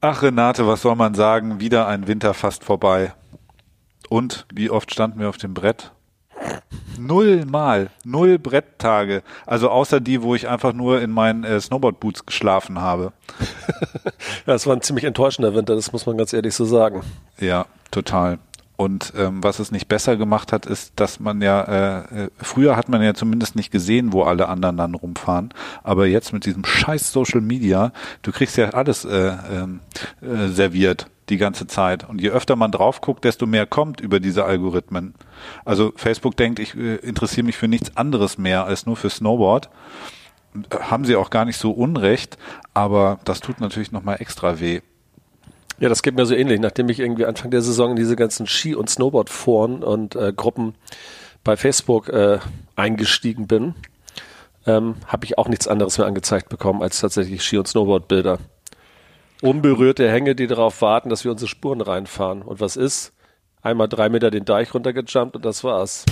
Ach Renate, was soll man sagen? Wieder ein Winter fast vorbei. Und wie oft standen wir auf dem Brett? Null Mal, null Bretttage. Also außer die, wo ich einfach nur in meinen äh, Snowboard-Boots geschlafen habe. ja, es war ein ziemlich enttäuschender Winter, das muss man ganz ehrlich so sagen. Ja, total. Und ähm, was es nicht besser gemacht hat, ist, dass man ja, äh, äh, früher hat man ja zumindest nicht gesehen, wo alle anderen dann rumfahren. Aber jetzt mit diesem scheiß Social Media, du kriegst ja alles äh, ähm, äh, serviert die ganze Zeit. Und je öfter man drauf guckt, desto mehr kommt über diese Algorithmen. Also Facebook denkt, ich äh, interessiere mich für nichts anderes mehr als nur für Snowboard. Haben sie auch gar nicht so unrecht, aber das tut natürlich nochmal extra weh. Ja, das geht mir so ähnlich. Nachdem ich irgendwie Anfang der Saison in diese ganzen Ski- und Snowboard-Foren und äh, Gruppen bei Facebook äh, eingestiegen bin, ähm, habe ich auch nichts anderes mehr angezeigt bekommen als tatsächlich Ski- und Snowboard-Bilder. Unberührte Hänge, die darauf warten, dass wir unsere Spuren reinfahren. Und was ist? Einmal drei Meter den Deich runtergejumpt und das war's.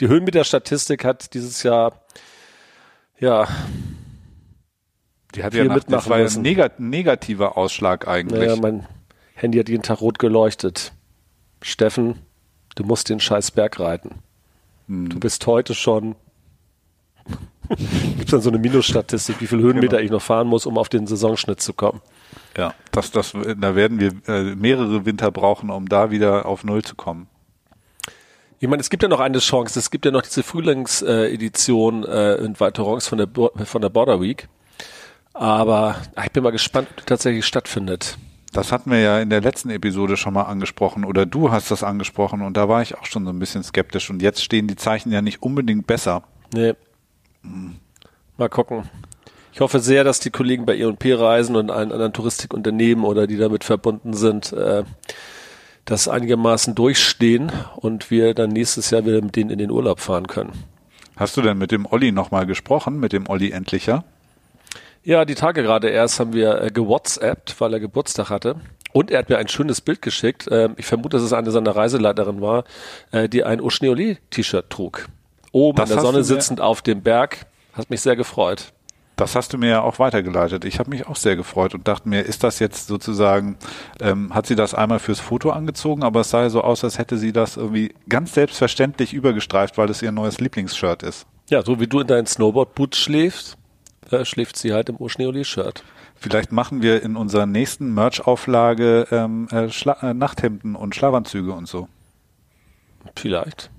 Die Höhenmeter-Statistik hat dieses Jahr ja die hat ja nach, das war ein negat negativer Ausschlag eigentlich. Naja, mein Handy hat jeden Tag rot geleuchtet. Steffen, du musst den scheiß Berg reiten. Hm. Du bist heute schon Gibt es dann so eine Minusstatistik, wie viel Höhenmeter genau. ich noch fahren muss, um auf den Saisonschnitt zu kommen? Ja, das, das, da werden wir äh, mehrere Winter brauchen, um da wieder auf Null zu kommen. Ich meine, es gibt ja noch eine Chance. Es gibt ja noch diese Frühlingsedition äh, in Valtorance von der, von der Border Week. Aber ich bin mal gespannt, ob die tatsächlich stattfindet. Das hatten wir ja in der letzten Episode schon mal angesprochen oder du hast das angesprochen und da war ich auch schon so ein bisschen skeptisch und jetzt stehen die Zeichen ja nicht unbedingt besser. Nee. Hm. Mal gucken. Ich hoffe sehr, dass die Kollegen bei E&P Reisen und allen anderen Touristikunternehmen oder die damit verbunden sind, äh, das einigermaßen durchstehen und wir dann nächstes Jahr wieder mit denen in den Urlaub fahren können. Hast du denn mit dem Olli nochmal gesprochen, mit dem Olli Endlicher? Ja, die Tage gerade erst haben wir äh, gewhatsappt, weil er Geburtstag hatte. Und er hat mir ein schönes Bild geschickt. Ähm, ich vermute, dass es eine seiner Reiseleiterin war, äh, die ein Oschneoli-T-Shirt trug. Oben das in der Sonne sitzend auf dem Berg. Hat mich sehr gefreut. Das hast du mir ja auch weitergeleitet. Ich habe mich auch sehr gefreut und dachte mir, ist das jetzt sozusagen, ähm, hat sie das einmal fürs Foto angezogen, aber es sah so aus, als hätte sie das irgendwie ganz selbstverständlich übergestreift, weil es ihr neues Lieblingsshirt ist. Ja, so wie du in deinen Snowboard-Boots schläfst, äh, schläft sie halt im Oschneoli-Shirt. Vielleicht machen wir in unserer nächsten Merch-Auflage ähm, äh, äh, Nachthemden und Schlafanzüge und so. Vielleicht.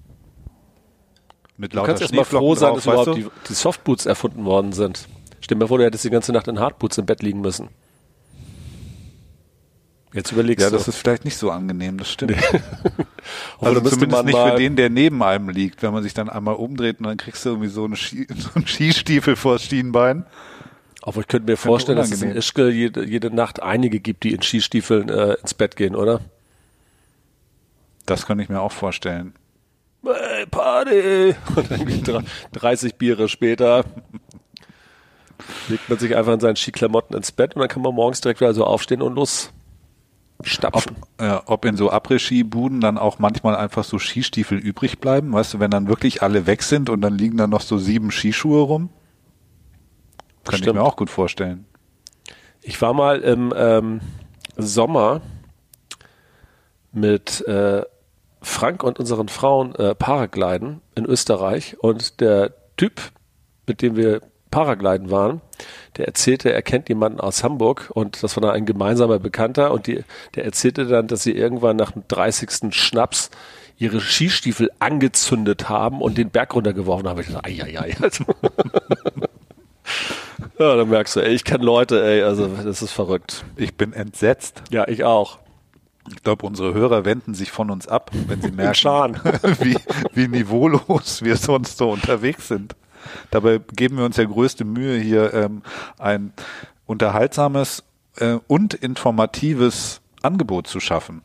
Mit lauter du kannst erst mal froh sein, dass überhaupt die, die Softboots erfunden worden sind. Stell mir vor, du hättest die ganze Nacht in Hardboots im Bett liegen müssen. Jetzt überlegst ja, du. Ja, das ist vielleicht nicht so angenehm, das stimmt. also zumindest nicht für den, der neben einem liegt, wenn man sich dann einmal umdreht und dann kriegst du irgendwie so, eine Ski, so einen Skistiefel vor das Schienbein. Aber ich könnte mir vorstellen, dass es in Ischke jede, jede Nacht einige gibt, die in Skistiefeln äh, ins Bett gehen, oder? Das könnte ich mir auch vorstellen. Hey, Party! Und dann 30 Biere später legt man sich einfach in seinen Skiklamotten ins Bett und dann kann man morgens direkt wieder so aufstehen und los stapfen. Ob, äh, ob in so Après-Ski-Buden dann auch manchmal einfach so Skistiefel übrig bleiben, weißt du, wenn dann wirklich alle weg sind und dann liegen dann noch so sieben Skischuhe rum? Kann ich mir auch gut vorstellen. Ich war mal im ähm, Sommer mit äh, Frank und unseren Frauen äh, Paragliden in Österreich und der Typ, mit dem wir Paragliden waren, der erzählte, er kennt jemanden aus Hamburg und das war dann ein gemeinsamer Bekannter und die, der erzählte dann, dass sie irgendwann nach dem 30. Schnaps ihre Skistiefel angezündet haben und den Berg runtergeworfen haben. Ich dachte, ai, ai, ai. Also ja, dann merkst du, ey, ich kenne Leute, ey, also das ist verrückt. Ich bin entsetzt. Ja, ich auch. Ich glaube, unsere Hörer wenden sich von uns ab, wenn sie merken, wie, wie niveaulos wir sonst so unterwegs sind. Dabei geben wir uns ja größte Mühe, hier ähm, ein unterhaltsames äh, und informatives Angebot zu schaffen.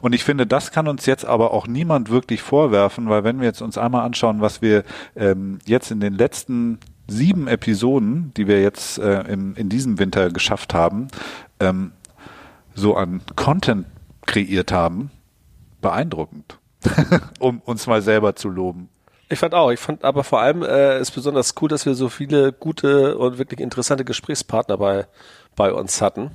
Und ich finde, das kann uns jetzt aber auch niemand wirklich vorwerfen, weil wenn wir jetzt uns einmal anschauen, was wir ähm, jetzt in den letzten sieben Episoden, die wir jetzt äh, im, in diesem Winter geschafft haben, ähm, so an Content kreiert haben, beeindruckend, um uns mal selber zu loben. Ich fand auch. Ich fand aber vor allem äh, ist besonders cool, dass wir so viele gute und wirklich interessante Gesprächspartner bei, bei uns hatten.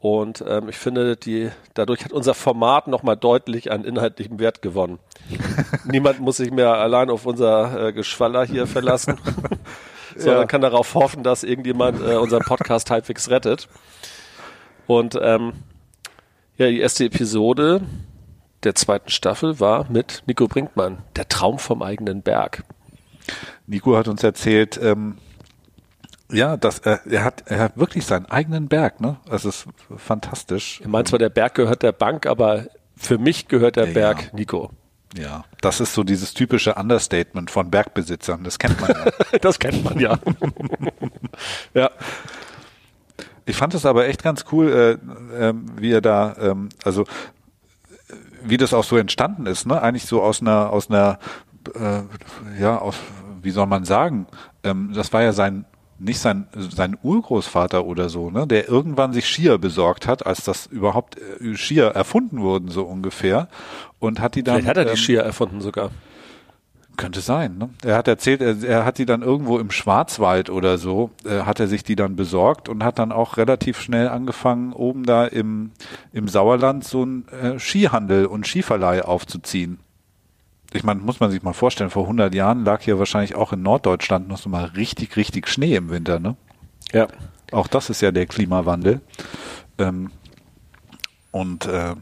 Und ähm, ich finde, die, dadurch hat unser Format nochmal deutlich an inhaltlichem Wert gewonnen. Niemand muss sich mehr allein auf unser äh, Geschwaller hier verlassen, sondern ja. kann darauf hoffen, dass irgendjemand äh, unseren Podcast halbwegs rettet. Und ähm, ja, die erste Episode der zweiten Staffel war mit Nico Brinkmann, der Traum vom eigenen Berg. Nico hat uns erzählt, ähm, ja, dass er, er hat er hat wirklich seinen eigenen Berg, ne? Das ist fantastisch. Er meint zwar, der Berg gehört der Bank, aber für mich gehört der ja, Berg. Nico. Ja, das ist so dieses typische Understatement von Bergbesitzern. Das kennt man ja. das kennt man ja. ja. Ich fand es aber echt ganz cool, äh, äh, wie er da, ähm, also wie das auch so entstanden ist, ne? Eigentlich so aus einer, aus einer, äh, ja, aus, wie soll man sagen, ähm, das war ja sein nicht sein, sein Urgroßvater oder so, ne, der irgendwann sich Skier besorgt hat, als das überhaupt äh, Skier erfunden wurden, so ungefähr. Und hat die dann. Vielleicht hat er die ähm, Skier erfunden sogar. Könnte sein. Ne? Er hat erzählt, er, er, hat die dann irgendwo im Schwarzwald oder so, äh, hat er sich die dann besorgt und hat dann auch relativ schnell angefangen, oben da im, im Sauerland so einen äh, Skihandel und Skiverleih aufzuziehen. Ich meine, muss man sich mal vorstellen, vor 100 Jahren lag hier wahrscheinlich auch in Norddeutschland noch so mal richtig, richtig Schnee im Winter, ne? Ja. Auch das ist ja der Klimawandel. Ähm, und äh,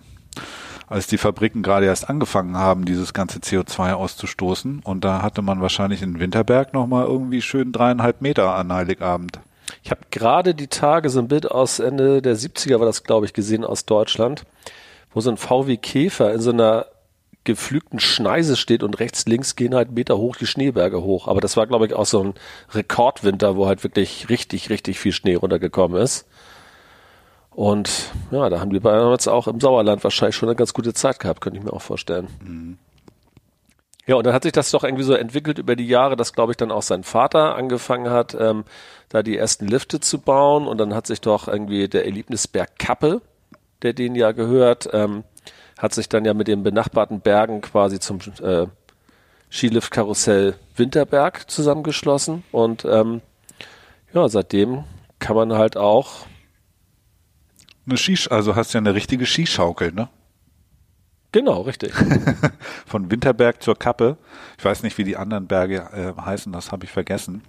als die Fabriken gerade erst angefangen haben, dieses ganze CO2 auszustoßen. Und da hatte man wahrscheinlich in Winterberg nochmal irgendwie schön dreieinhalb Meter an Heiligabend. Ich habe gerade die Tage so ein Bild aus Ende der 70er, war das glaube ich, gesehen aus Deutschland, wo so ein VW Käfer in so einer geflügten Schneise steht und rechts, links gehen halt Meter hoch die Schneeberge hoch. Aber das war, glaube ich, auch so ein Rekordwinter, wo halt wirklich richtig, richtig viel Schnee runtergekommen ist. Und ja, da haben die beiden jetzt auch im Sauerland wahrscheinlich schon eine ganz gute Zeit gehabt, könnte ich mir auch vorstellen. Mhm. Ja, und dann hat sich das doch irgendwie so entwickelt über die Jahre, dass, glaube ich, dann auch sein Vater angefangen hat, ähm, da die ersten Lifte zu bauen. Und dann hat sich doch irgendwie der Erlebnisberg Kappe, der denen ja gehört, ähm, hat sich dann ja mit den benachbarten Bergen quasi zum äh, Skiliftkarussell Winterberg zusammengeschlossen. Und ähm, ja, seitdem kann man halt auch eine Skisch, also hast du ja eine richtige Skischaukel, ne? Genau, richtig. Von Winterberg zur Kappe. Ich weiß nicht, wie die anderen Berge äh, heißen, das habe ich vergessen.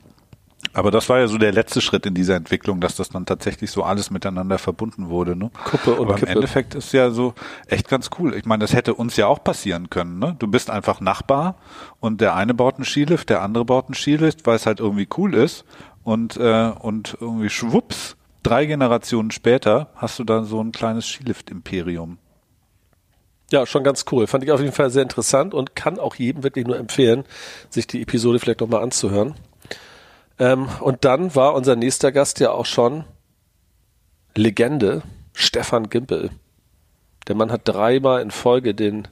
Aber das war ja so der letzte Schritt in dieser Entwicklung, dass das dann tatsächlich so alles miteinander verbunden wurde. Ne? Kuppe und Aber Kippe. im Endeffekt ist ja so echt ganz cool. Ich meine, das hätte uns ja auch passieren können. Ne? Du bist einfach Nachbar und der eine baut einen Skilift, der andere baut einen Skilift, weil es halt irgendwie cool ist und äh, und irgendwie schwupps drei Generationen später hast du dann so ein kleines Skilift-Imperium. Ja, schon ganz cool. Fand ich auf jeden Fall sehr interessant und kann auch jedem wirklich nur empfehlen, sich die Episode vielleicht nochmal anzuhören. Ähm, und dann war unser nächster Gast ja auch schon Legende, Stefan Gimpel. Der Mann hat dreimal in Folge den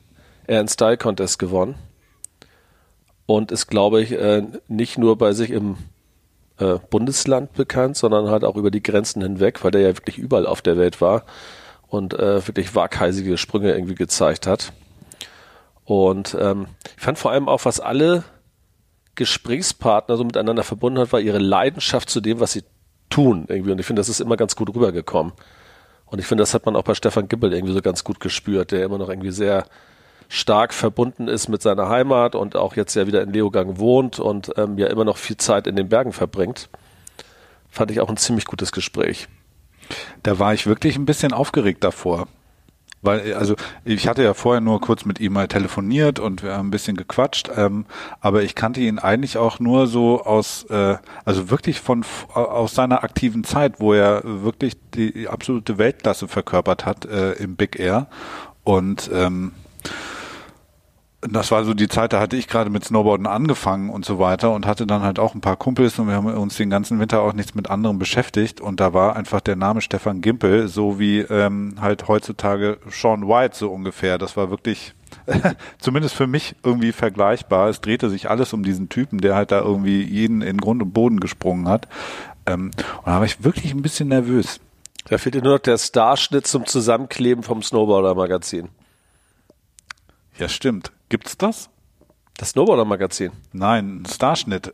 Air Style Contest gewonnen und ist, glaube ich, äh, nicht nur bei sich im äh, Bundesland bekannt, sondern halt auch über die Grenzen hinweg, weil der ja wirklich überall auf der Welt war und äh, wirklich waghalsige Sprünge irgendwie gezeigt hat. Und ähm, ich fand vor allem auch, was alle Gesprächspartner so miteinander verbunden hat, war ihre Leidenschaft zu dem, was sie tun irgendwie. Und ich finde, das ist immer ganz gut rübergekommen. Und ich finde, das hat man auch bei Stefan Gibbel irgendwie so ganz gut gespürt, der immer noch irgendwie sehr stark verbunden ist mit seiner Heimat und auch jetzt ja wieder in Leogang wohnt und ähm, ja immer noch viel Zeit in den Bergen verbringt, fand ich auch ein ziemlich gutes Gespräch. Da war ich wirklich ein bisschen aufgeregt davor. Weil, also ich hatte ja vorher nur kurz mit ihm mal telefoniert und wir haben ein bisschen gequatscht, ähm, aber ich kannte ihn eigentlich auch nur so aus, äh, also wirklich von aus seiner aktiven Zeit, wo er wirklich die absolute Weltklasse verkörpert hat äh, im Big Air. Und ähm, das war so die Zeit, da hatte ich gerade mit Snowboarden angefangen und so weiter und hatte dann halt auch ein paar Kumpels und wir haben uns den ganzen Winter auch nichts mit anderem beschäftigt und da war einfach der Name Stefan Gimpel, so wie ähm, halt heutzutage Sean White so ungefähr. Das war wirklich zumindest für mich irgendwie vergleichbar. Es drehte sich alles um diesen Typen, der halt da irgendwie jeden in Grund und Boden gesprungen hat. Ähm, und da war ich wirklich ein bisschen nervös. Da fehlt dir nur noch der Starschnitt zum Zusammenkleben vom Snowboarder-Magazin. Ja, stimmt. Gibt's das? Das Snowboarder-Magazin? Nein, ein Starschnitt.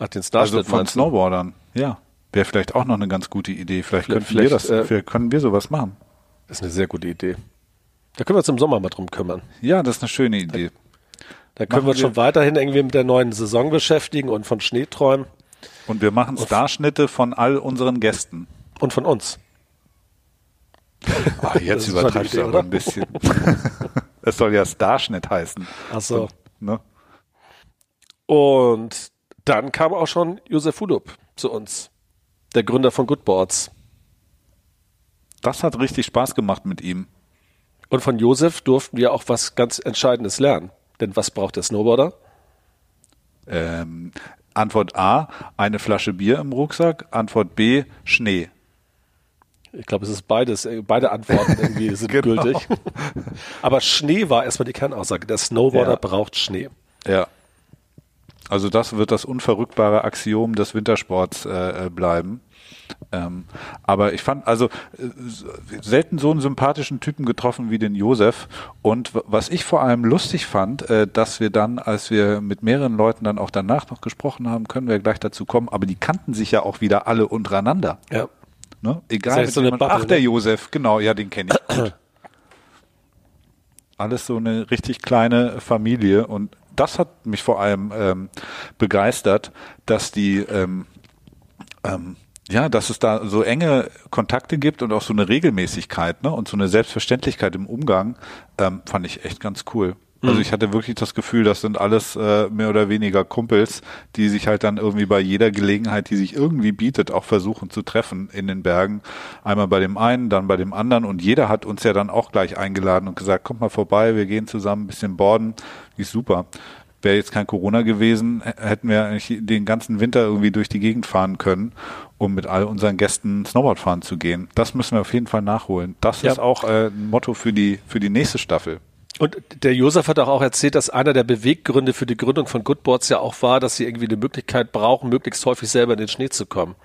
Ach, den Starschnitt Also von Snowboardern. Ja. Wäre vielleicht auch noch eine ganz gute Idee. Vielleicht, Vielleicht- könnten wir das, äh, können wir sowas machen. Das ist eine sehr gute Idee. Da können wir uns im Sommer mal drum kümmern. Ja, das ist eine schöne Idee. Da können wir uns schon weiterhin irgendwie mit der neuen Saison beschäftigen und von Schnee träumen Und wir machen Starschnitte von all unseren Gästen. und von uns. Das jetzt übertreibst du aber oder? ein bisschen. Es soll ja Starschnitt heißen. Ach so. Ne? Und dann kam auch schon Josef Hulup zu uns, der Gründer von Goodboards. Das hat richtig Spaß gemacht mit ihm. Und von Josef durften wir auch was ganz Entscheidendes lernen. Denn was braucht der Snowboarder? Ähm, Antwort A, eine Flasche Bier im Rucksack. Antwort B, Schnee. Ich glaube, es ist beides, äh, beide Antworten irgendwie sind Genau. gültig. Aber Schnee war erstmal die Kernaussage. Der Snowboarder Ja. braucht Schnee. Ja. Also das wird das unverrückbare Axiom des Wintersports äh, äh, bleiben. Ähm, aber ich fand also äh, selten so einen sympathischen Typen getroffen wie den Josef. Und was ich vor allem lustig fand, äh, dass wir dann, als wir mit mehreren Leuten dann auch danach noch gesprochen haben, können wir gleich dazu kommen, aber die kannten sich ja auch wieder alle untereinander. Ja. Ne? Egal. Das mit so eine Bubble, Ach, der ne? Josef, genau, ja, den kenne ich gut. Alles so eine richtig kleine Familie und das hat mich vor allem ähm, begeistert, dass die ähm, ähm, ja, dass es da so enge Kontakte gibt und auch so eine Regelmäßigkeit, ne? Und so eine Selbstverständlichkeit im Umgang, ähm, fand ich echt ganz cool. Also ich hatte wirklich das Gefühl, das sind alles äh, mehr oder weniger Kumpels, die sich halt dann irgendwie bei jeder Gelegenheit, die sich irgendwie bietet, auch versuchen zu treffen in den Bergen. Einmal bei dem einen, dann bei dem anderen und jeder hat uns ja dann auch gleich eingeladen und gesagt, kommt mal vorbei, wir gehen zusammen ein bisschen borden. Ist super. Wäre jetzt kein Corona gewesen, hätten wir eigentlich den ganzen Winter irgendwie durch die Gegend fahren können, um mit all unseren Gästen Snowboard fahren zu gehen. Das müssen wir auf jeden Fall nachholen. Das Ja. ist auch äh, ein Motto für die, für die nächste Staffel. Und der Josef hat auch erzählt, dass einer der Beweggründe für die Gründung von Goodboards ja auch war, dass sie irgendwie eine Möglichkeit brauchen, möglichst häufig selber in den Schnee zu kommen.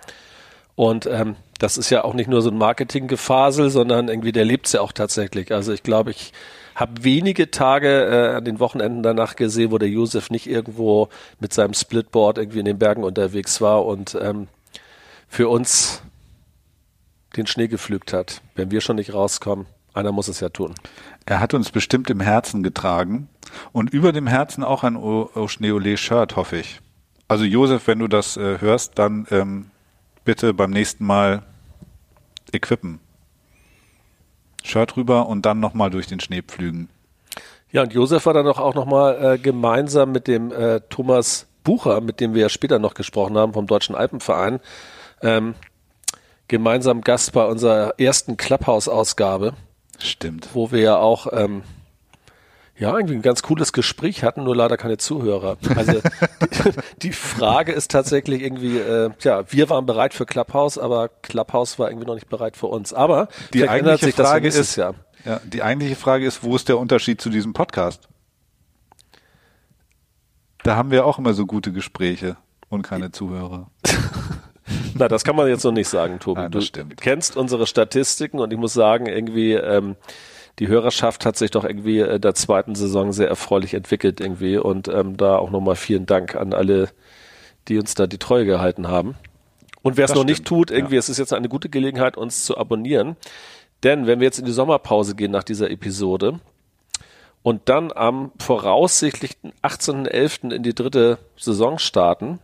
Und ähm, das ist ja auch nicht nur so ein Marketinggefasel, sondern irgendwie der lebt's ja auch tatsächlich. Also ich glaube, ich habe wenige Tage äh, an den Wochenenden danach gesehen, wo der Josef nicht irgendwo mit seinem Splitboard irgendwie in den Bergen unterwegs war und ähm, für uns den Schnee gepflügt hat. Wenn wir schon nicht rauskommen, einer muss es ja tun. Er hat uns bestimmt im Herzen getragen und über dem Herzen auch ein Oschneole-Shirt, hoffe ich. Also Josef, wenn du das äh, hörst, dann ähm, bitte beim nächsten Mal equippen. Shirt rüber und dann nochmal durch den Schnee pflügen. Ja, und Josef war dann auch nochmal äh, gemeinsam mit dem äh, Thomas Bucher, mit dem wir ja später noch gesprochen haben, vom Deutschen Alpenverein, ähm, gemeinsam Gast bei unserer ersten Clubhouse-Ausgabe, Stimmt. wo wir ja auch ähm, ja irgendwie ein ganz cooles Gespräch hatten, nur leider keine Zuhörer. Also die, die Frage ist tatsächlich irgendwie, äh, ja, wir waren bereit für Clubhouse, aber Clubhouse war irgendwie noch nicht bereit für uns. Aber Die eigentliche sich ja Frage ist, Jahr. ja, die eigentliche Frage ist, wo ist der Unterschied zu diesem Podcast? Da haben wir auch immer so gute Gespräche und keine Zuhörer. Na, das kann man jetzt noch nicht sagen, Tobi. Nein, du stimmt. kennst unsere Statistiken und ich muss sagen, irgendwie, ähm, die Hörerschaft hat sich doch irgendwie äh, der zweiten Saison sehr erfreulich entwickelt irgendwie und ähm, da auch nochmal vielen Dank an alle, die uns da die Treue gehalten haben. Und wer es noch nicht stimmt, tut, irgendwie, ja. es ist jetzt eine gute Gelegenheit, uns zu abonnieren. Denn wenn wir jetzt in die Sommerpause gehen nach dieser Episode und dann am voraussichtlichen 18.11. in die dritte Saison starten,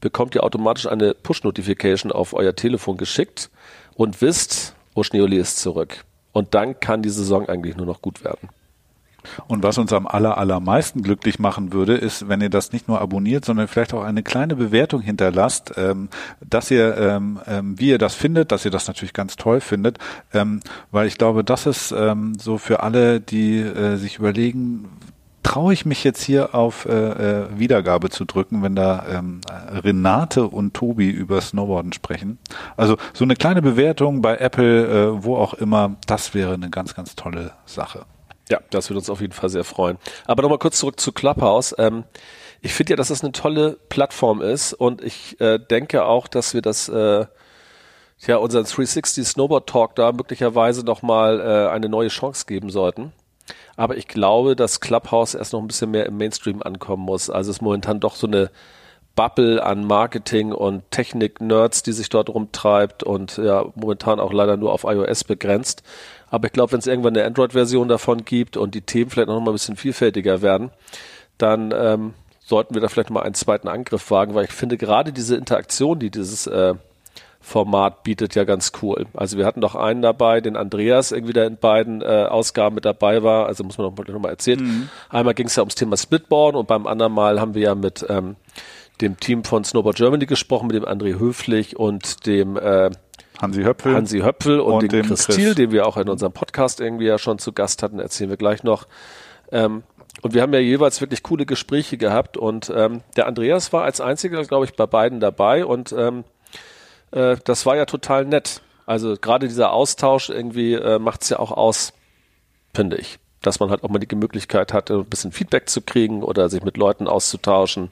bekommt ihr automatisch eine Push-Notification auf euer Telefon geschickt und wisst, Oschneoli ist zurück. Und dann kann die Saison eigentlich nur noch gut werden. Und was uns am aller, allermeisten glücklich machen würde, ist, wenn ihr das nicht nur abonniert, sondern vielleicht auch eine kleine Bewertung hinterlasst, ähm, dass ihr, ähm, ähm, wie ihr das findet, dass ihr das natürlich ganz toll findet, weil ich glaube, das ist so für alle, die äh, sich überlegen, traue ich mich jetzt hier auf äh, äh, Wiedergabe zu drücken, wenn da ähm, Renate und Tobi über Snowboarden sprechen. Also so eine kleine Bewertung bei Apple, äh, wo auch immer, das wäre eine ganz, ganz tolle Sache. Ja, das würde uns auf jeden Fall sehr freuen. Aber nochmal kurz zurück zu Clubhouse. Ähm, ich finde ja, dass das eine tolle Plattform ist und ich äh, denke auch, dass wir das äh, ja unseren 360 Snowboard Talk da möglicherweise nochmal äh, eine neue Chance geben sollten. Aber ich glaube, dass Clubhouse erst noch ein bisschen mehr im Mainstream ankommen muss. Also es ist momentan doch so eine Bubble an Marketing und Technik-Nerds, die sich dort rumtreibt und ja, momentan auch leider nur auf iOS begrenzt. Aber ich glaube, wenn es irgendwann eine Android-Version davon gibt und die Themen vielleicht noch mal ein bisschen vielfältiger werden, dann ähm, sollten wir da vielleicht mal einen zweiten Angriff wagen, weil ich finde gerade diese Interaktion, die dieses äh, Format bietet ja ganz cool. Also wir hatten doch einen dabei, den Andreas irgendwie da in beiden äh, Ausgaben mit dabei war. Also muss man noch, noch mal erzählen. Mhm. Einmal ging es ja ums Thema Splitboard und beim anderen Mal haben wir ja mit ähm, dem Team von Snowboard Germany gesprochen, mit dem André Höflich und dem äh, Hansi Höpfel. Hansi Höpfel und, und dem Chris Thiel, den wir auch in unserem Podcast irgendwie ja schon zu Gast hatten, erzählen wir gleich noch. Ähm, und wir haben ja jeweils wirklich coole Gespräche gehabt und ähm, der Andreas war als einziger, glaube ich, bei beiden dabei und ähm, äh, das war ja total nett. Also gerade dieser Austausch irgendwie äh, macht es ja auch aus, finde ich. Dass man halt auch mal die Möglichkeit hat, ein bisschen Feedback zu kriegen oder sich mit Leuten auszutauschen.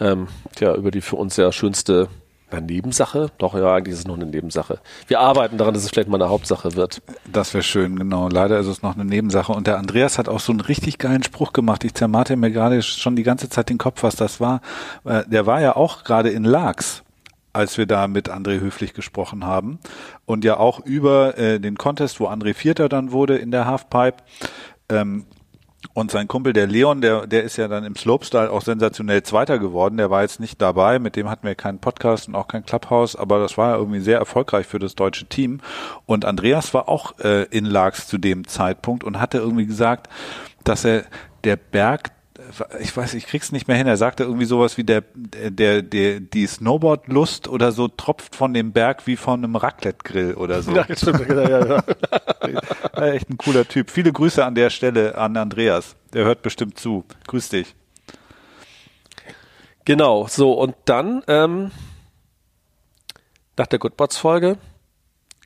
Ähm, ja, über die für uns ja schönste eine Nebensache? Doch, ja, eigentlich ist es noch eine Nebensache. Wir arbeiten daran, dass es vielleicht mal eine Hauptsache wird. Das wäre schön, genau. Leider ist es noch eine Nebensache. Und der Andreas hat auch so einen richtig geilen Spruch gemacht. Ich zermate mir gerade schon die ganze Zeit den Kopf, was das war. Äh, der war ja auch gerade in Laax als wir da mit André Höflich gesprochen haben und ja auch über äh, den Contest, wo André Vierter dann wurde in der Halfpipe. Ähm, und sein Kumpel, der Leon, der, der ist ja dann im Slopestyle auch sensationell Zweiter geworden. Der war jetzt nicht dabei, mit dem hatten wir keinen Podcast und auch kein Clubhouse, aber das war irgendwie sehr erfolgreich für das deutsche Team. Und Andreas war auch äh, in Lags zu dem Zeitpunkt und hatte irgendwie gesagt, dass er der Berg ich weiß, ich krieg's nicht mehr hin. Er sagte irgendwie sowas wie der, der, der, die Snowboard-Lust oder so tropft von dem Berg wie von einem Raclette-Grill oder so. Ja, stimmt, ja, ja, ja. Echt ein cooler Typ. Viele Grüße an der Stelle an Andreas. Der hört bestimmt zu. Grüß dich. Genau, so und dann ähm, nach der Goodbots-Folge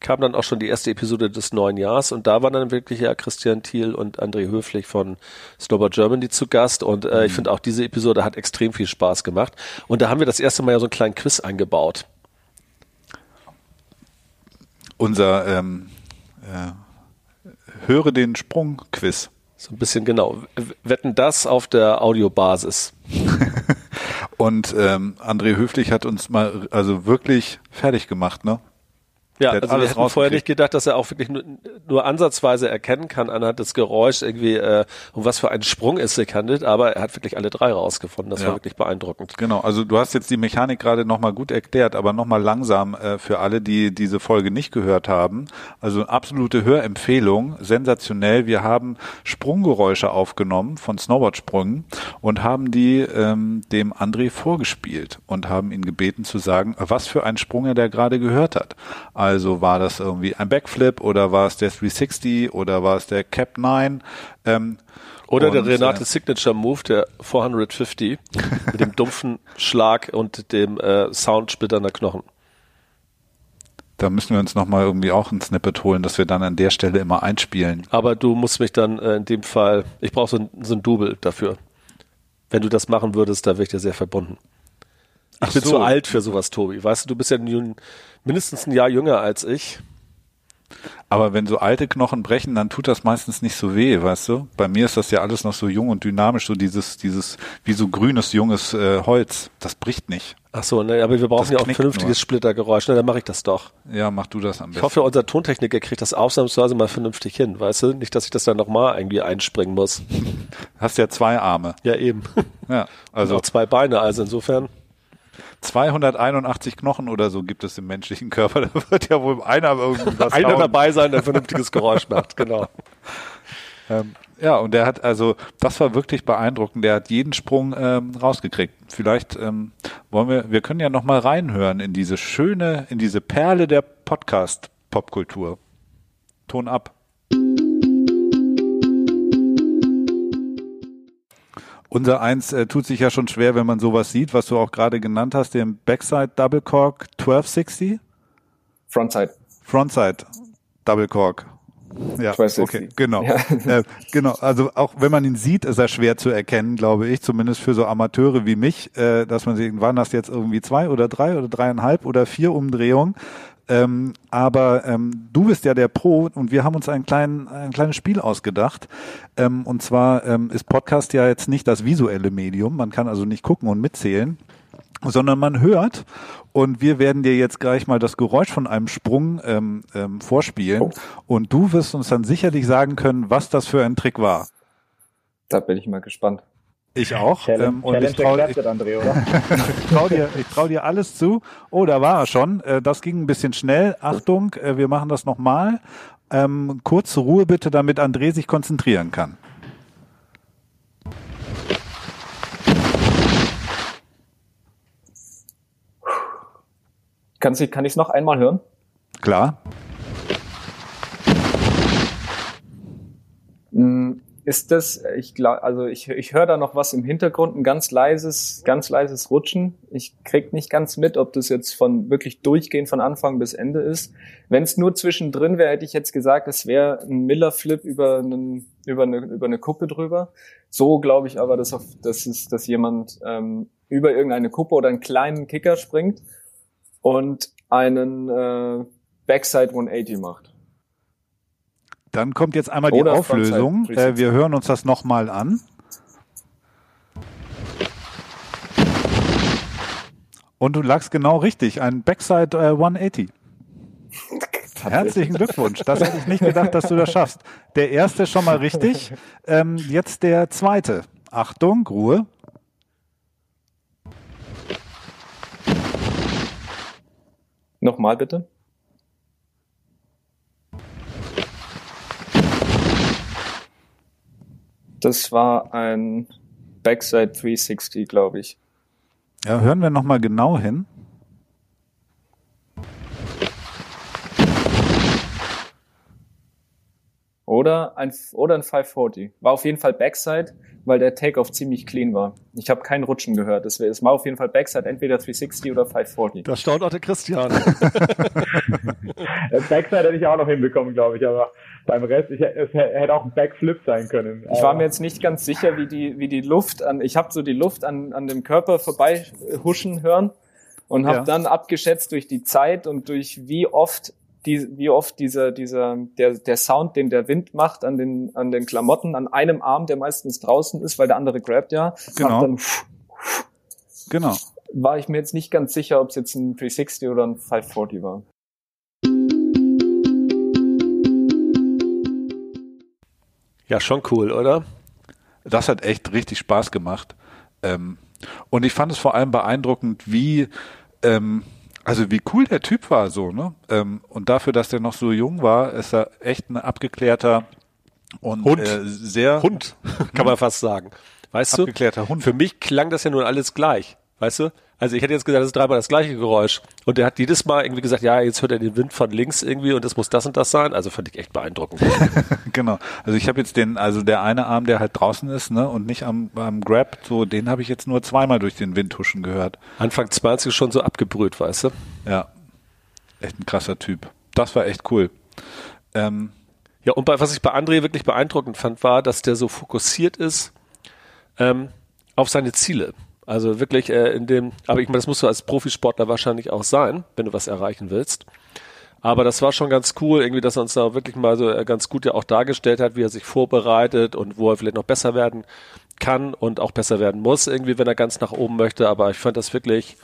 kam dann auch schon die erste Episode des neuen Jahres und da waren dann wirklich ja Christian Thiel und André Höflich von Snowboard Germany zu Gast und äh, mhm. ich finde auch diese Episode hat extrem viel Spaß gemacht und da haben wir das erste Mal ja so einen kleinen Quiz eingebaut. Unser ähm, äh, Höre den Sprung-Quiz. So ein bisschen genau. Wetten das auf der Audiobasis. und ähm, André Höflich hat uns mal also wirklich fertig gemacht, ne? Ja, also wir hätten vorher nicht gedacht, dass er auch wirklich nur, nur ansatzweise erkennen kann anhand des Geräuschs irgendwie, äh, um was für einen Sprung es sich handelt, aber er hat wirklich alle drei rausgefunden. Das ja. war wirklich beeindruckend. Genau, also du hast jetzt die Mechanik gerade nochmal gut erklärt, aber nochmal langsam äh, für alle, die diese Folge nicht gehört haben. Also absolute Hörempfehlung, sensationell. Wir haben Sprunggeräusche aufgenommen von Snowboardsprüngen und haben die ähm, dem André vorgespielt und haben ihn gebeten zu sagen, was für ein Sprung er der gerade gehört hat. Also war das irgendwie ein Backflip oder war es der 360 oder war es der Cap 9? Ähm, oder der Renate äh, Signature Move, der 450 mit dem dumpfen Schlag und dem äh, Sound splitternder Knochen. Da müssen wir uns nochmal irgendwie auch ein Snippet holen, dass wir dann an der Stelle immer einspielen. Aber du musst mich dann äh, in dem Fall, ich brauche so ein, so ein Double dafür. Wenn du das machen würdest, da wäre ich dir sehr verbunden. Ich Ach bin so. zu alt für sowas, Tobi. Weißt du, du bist ja mindestens ein Jahr jünger als ich. Aber wenn so alte Knochen brechen, dann tut das meistens nicht so weh, weißt du? Bei mir ist das ja alles noch so jung und dynamisch, so dieses, dieses, wie so grünes, junges äh, Holz. Das bricht nicht. Ach so, ne, aber wir brauchen das ja auch ein vernünftiges nur. Splittergeräusch. Ne, dann mache ich das doch. Ja, mach du das am besten. Ich hoffe, unser Tontechniker kriegt das ausnahmsweise mal vernünftig hin, weißt du? Nicht, dass ich das dann nochmal irgendwie einspringen muss. Hast ja zwei Arme. Ja, eben. Ja, also. Und auch zwei Beine, also insofern. 281 Knochen oder so gibt es im menschlichen Körper. Da wird ja wohl einer irgendwas Einer hauen. dabei sein, der vernünftiges Geräusch macht, genau. Ähm, ja, und der hat also, das war wirklich beeindruckend. Der hat jeden Sprung ähm, rausgekriegt. Vielleicht ähm, wollen wir, wir können ja noch mal reinhören in diese schöne, in diese Perle der Podcast-Popkultur. Ton ab. Unser Eins äh, tut sich ja schon schwer, wenn man sowas sieht, was du auch gerade genannt hast, den Backside Double Cork 1260. Frontside. Frontside Double Cork. Ja, 1260. okay, genau. Ja. Äh, genau, also auch wenn man ihn sieht, ist er schwer zu erkennen, glaube ich, zumindest für so Amateure wie mich, äh, dass man sieht, waren das jetzt irgendwie zwei oder drei oder dreieinhalb oder vier Umdrehungen. Ähm, aber ähm, du bist ja der Pro und wir haben uns ein, klein, ein kleines Spiel ausgedacht. Ähm, und zwar ähm, ist Podcast ja jetzt nicht das visuelle Medium. Man kann also nicht gucken und mitzählen, sondern man hört. Und wir werden dir jetzt gleich mal das Geräusch von einem Sprung ähm, ähm, vorspielen. Oh. Und du wirst uns dann sicherlich sagen können, was das für ein Trick war. Da bin ich mal gespannt. Ich auch. Challenge, ähm, und ich traue accepted, André, oder? ich trau dir, ich trau dir alles zu. Oh, da war er schon. Äh, das ging ein bisschen schnell. Achtung, äh, wir machen das nochmal. Ähm, kurze Ruhe bitte, damit André sich konzentrieren kann. Kann ich kann ich's noch einmal hören? Klar. Ist das, ich glaube, also ich, ich höre da noch was im Hintergrund, ein ganz leises, ganz leises Rutschen. Ich krieg nicht ganz mit, ob das jetzt von wirklich durchgehend von Anfang bis Ende ist. Wenn es nur zwischendrin wäre, hätte ich jetzt gesagt, es wäre ein Miller-Flip über, einen, über, eine, über eine Kuppe drüber. So glaube ich aber, dass, auf, dass, es, dass jemand ähm, über irgendeine Kuppe oder einen kleinen Kicker springt und einen äh, Backside 180 macht. Dann kommt jetzt einmal die Oder Auflösung. Äh, wir hören uns das nochmal an. Und du lagst genau richtig, ein Backside äh, 180. Herzlichen Glückwunsch. Das hätte ich nicht gedacht, dass du das schaffst. Der erste schon mal richtig. Ähm, jetzt der zweite. Achtung, Ruhe. Nochmal bitte. Das war ein Backside 360, glaube ich. Ja, hören wir nochmal genau hin. Oder ein, oder ein 540. War auf jeden Fall Backside, weil der Takeoff ziemlich clean war. Ich habe kein Rutschen gehört. Es war auf jeden Fall Backside, entweder 360 oder 540. Da staunt auch der Christian. Backside hätte ich auch noch hinbekommen, glaube ich, aber beim Rest, ich, es hätte auch ein Backflip sein können. Ich war mir jetzt nicht ganz sicher, wie die, wie die Luft an, ich habe so die Luft an, an dem Körper vorbei huschen hören und habe Ja. dann abgeschätzt durch die Zeit und durch wie oft die, wie oft dieser, dieser, der, der Sound, den der Wind macht an den, an den Klamotten, an einem Arm, der meistens draußen ist, weil der andere grabt ja, Genau. dann, Genau. war ich mir jetzt nicht ganz sicher, ob es jetzt ein 360 oder ein 540 war. ja, schon cool, oder? Das hat echt richtig Spaß gemacht. Ähm, und ich fand es vor allem beeindruckend, wie, ähm, also wie cool der Typ war, so, ne? Ähm, und dafür, dass der noch so jung war, ist er echt ein abgeklärter und Hund. Äh, sehr Hund, kann man fast sagen. Weißt du? abgeklärter Hund. Für mich klang das ja nun alles gleich. Weißt du? Also ich hätte jetzt gesagt, das ist dreimal das gleiche Geräusch. Und der hat jedes Mal irgendwie gesagt, ja, jetzt hört er den Wind von links irgendwie und das muss das und das sein. Also fand ich echt beeindruckend. Genau. Also ich habe jetzt den, also der eine Arm, der halt draußen ist, ne, und nicht am, am Grab, so den habe ich jetzt nur zweimal durch den Wind huschen gehört. Anfang 20 schon so abgebrüht, weißt du? Ja. Echt ein krasser Typ. Das war echt cool. Ähm, Ja, und bei, was ich bei André wirklich beeindruckend fand, war, dass der so fokussiert ist ähm, auf seine Ziele. Also wirklich äh, in dem, aber ich meine, das musst du als Profisportler wahrscheinlich auch sein, wenn du was erreichen willst. Aber das war schon ganz cool, irgendwie, dass er uns da wirklich mal so äh, ganz gut ja auch dargestellt hat, wie er sich vorbereitet und wo er vielleicht noch besser werden kann und auch besser werden muss, irgendwie, wenn er ganz nach oben möchte. Aber ich fand das wirklich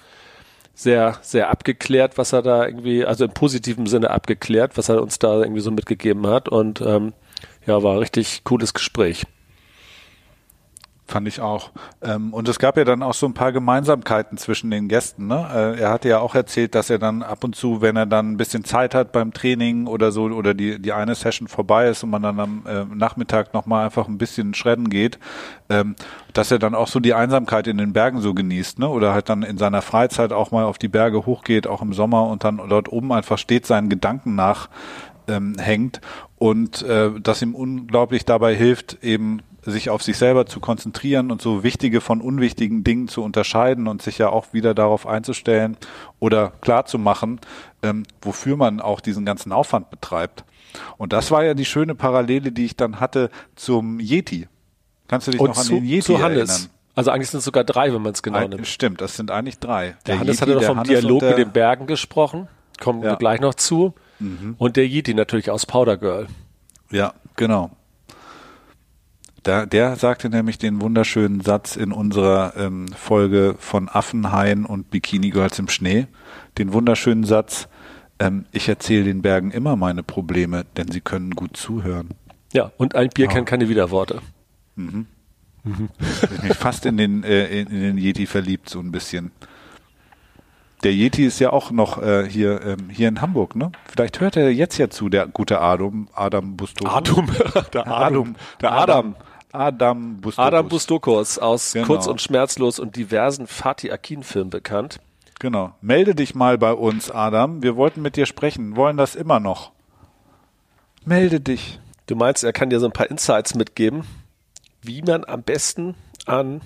sehr, sehr abgeklärt, was er da irgendwie, also im positiven Sinne abgeklärt, was er uns da irgendwie so mitgegeben hat. Und ähm, ja, war richtig cooles Gespräch. Fand ich auch. Ähm, und es gab ja dann auch so ein paar Gemeinsamkeiten zwischen den Gästen. Ne? Äh, er hatte ja auch erzählt, dass er dann ab und zu, wenn er dann ein bisschen Zeit hat beim Training oder so, oder die, die eine Session vorbei ist und man dann am äh, Nachmittag nochmal einfach ein bisschen schredden geht, ähm, dass er dann auch so die Einsamkeit in den Bergen so genießt, ne? Oder halt dann in seiner Freizeit auch mal auf die Berge hochgeht, auch im Sommer und dann dort oben einfach steht, seinen Gedanken nach ähm, hängt und äh, das ihm unglaublich dabei hilft, eben sich auf sich selber zu konzentrieren und so wichtige von unwichtigen Dingen zu unterscheiden und sich ja auch wieder darauf einzustellen oder klar zu machen, ähm, wofür man auch diesen ganzen Aufwand betreibt. Und das war ja die schöne Parallele, die ich dann hatte zum Yeti. Kannst du dich Und noch an zu, den Yeti zu Hannes. erinnern? Also eigentlich sind es sogar drei, wenn man es genau Ein, nimmt. stimmt, das sind eigentlich drei. Der, Hannes Yeti, hatte doch der vom Hannes Dialog der, mit den Bergen gesprochen. Kommen Ja. wir gleich noch zu. Und der Yeti natürlich aus Powder Girl. Ja, genau. Da, der sagte nämlich den wunderschönen Satz in unserer ähm, Folge von Affenhaien und Bikini Girls im Schnee. Den wunderschönen Satz, ähm, ich erzähle den Bergen immer meine Probleme, denn sie können gut zuhören. Ja, und ein Bier kennt keine Widerworte. Ich bin fast in den, äh, in, in den Yeti verliebt, so ein bisschen. Der Yeti ist ja auch noch äh, hier, ähm, hier in Hamburg, ne? Vielleicht hört er jetzt ja zu, der gute Adam, Adam Busto. Adam, der Adam, der Adam. Adam Busto. Adam Bustokos aus Genau. Kurz und Schmerzlos und diversen Fatih Akin-Filmen bekannt. Genau. Melde dich mal bei uns, Adam. Wir wollten mit dir sprechen, wollen das immer noch. Melde dich. Du meinst, er kann dir so ein paar Insights mitgeben, wie man am besten an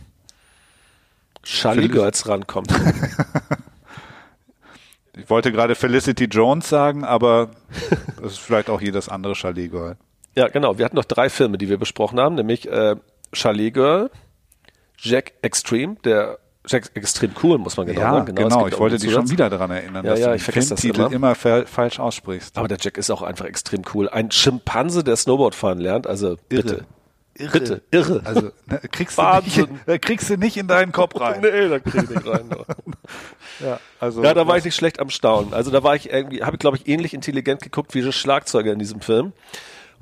Charlie Girls rankommt. Ich wollte gerade Felicity Jones sagen, aber das ist vielleicht auch jedes andere Chalet Girl. Ja, genau. Wir hatten noch drei Filme, die wir besprochen haben, nämlich äh, Charlie Girl, Jack Extreme, der Jack Extreme Cool, muss man genau Ja, sagen. genau. gibt Ich wollte dich schon wieder daran erinnern, Ja, dass ja, du den Filmtitel immer. immer, fa falsch aussprichst. Aber der Jack ist auch einfach extrem cool. Ein Schimpanse, der Snowboard fahren lernt, also bitte. Irre. Bitte, irre. Also ne, kriegst, du nicht, kriegst du nicht in deinen Kopf rein. Nee, da krieg ich nicht rein. Ja, also Ja, da war ich nicht schlecht am Staunen. Also da war ich irgendwie, habe ich glaube ich ähnlich intelligent geguckt wie der Schlagzeuger in diesem Film.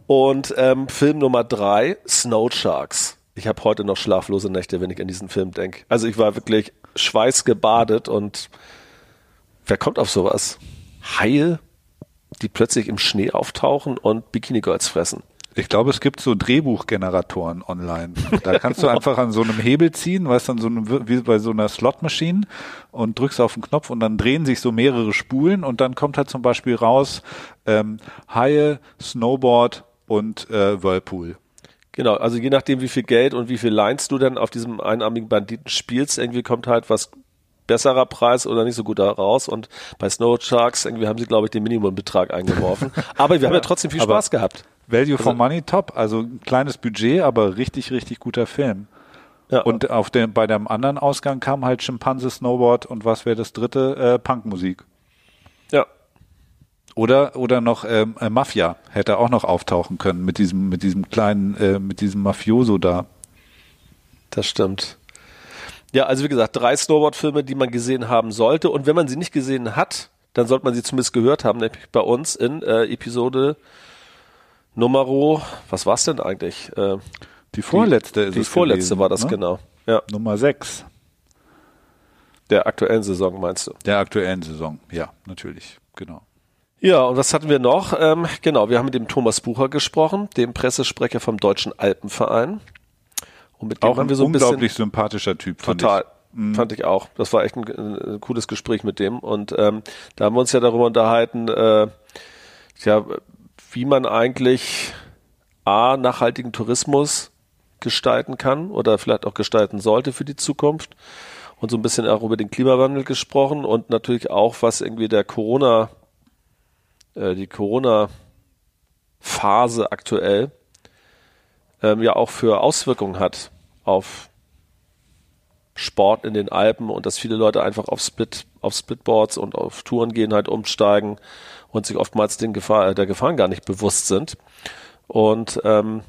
Und ähm, Film Nummer drei, Snow Sharks. Ich habe heute noch schlaflose Nächte, wenn ich an diesen Film denke. Also ich war wirklich schweißgebadet und wer kommt auf sowas? Haie, die plötzlich im Schnee auftauchen und Bikini Girls fressen. Ich glaube, es gibt so Drehbuchgeneratoren online. Da kannst du einfach an so einem Hebel ziehen, weißt du, so einem, wie bei so einer Slot-Machine und drückst auf den Knopf und dann drehen sich so mehrere Spulen und dann kommt halt zum Beispiel raus ähm, Haie, Snowboard und äh, Whirlpool. Genau, also je nachdem, wie viel Geld und wie viel Lines du dann auf diesem einarmigen Banditen spielst, irgendwie kommt halt was besserer Preis oder nicht so gut da raus. Und bei Snow Sharks irgendwie haben sie, glaube ich, den Minimumbetrag eingeworfen. Aber wir haben ja trotzdem viel Aber- Spaß gehabt. Value for Money top, also ein kleines Budget, aber richtig, richtig guter Film. Ja, Und auf dem, bei dem anderen Ausgang kam halt Schimpanse, Snowboard und was wäre das dritte? Äh, Punkmusik. ja. Oder oder noch ähm, äh, Mafia hätte auch noch auftauchen können mit diesem mit diesem kleinen äh, mit diesem Mafioso da. Das stimmt. Ja, also wie gesagt, drei Snowboard-Filme, die man gesehen haben sollte. Und wenn man sie nicht gesehen hat, dann sollte man sie zumindest gehört haben, nämlich bei uns in äh, Episode Numero, was war's denn eigentlich? Äh, Die vorletzte ist die es vorletzte gewesen, war das ne? genau. Ja, Nummer sechs der aktuellen Saison meinst du? der aktuellen Saison. Ja, natürlich, genau. Ja, und was hatten wir noch? Ähm, genau, wir haben mit dem Thomas Bucher gesprochen, dem Pressesprecher vom Deutschen Alpenverein. Und mit dem Auch haben wir so ein bisschen unglaublich sympathischer Typ. fand Total. Ich. Fand ich auch. Das war echt ein, ein cooles Gespräch mit dem. Und ähm, da haben wir uns ja darüber unterhalten, äh, ja, wie man eigentlich A, nachhaltigen Tourismus gestalten kann oder vielleicht auch gestalten sollte für die Zukunft. Und so ein bisschen auch über den Klimawandel gesprochen und natürlich auch, was irgendwie der Corona, äh, die Corona-Phase aktuell ähm, ja auch für Auswirkungen hat auf Sport in den Alpen und dass viele Leute einfach auf Split, auf Splitboards und auf Touren gehen halt umsteigen und sich oftmals den Gefahr, äh, der Gefahren gar nicht bewusst sind. Und ähm,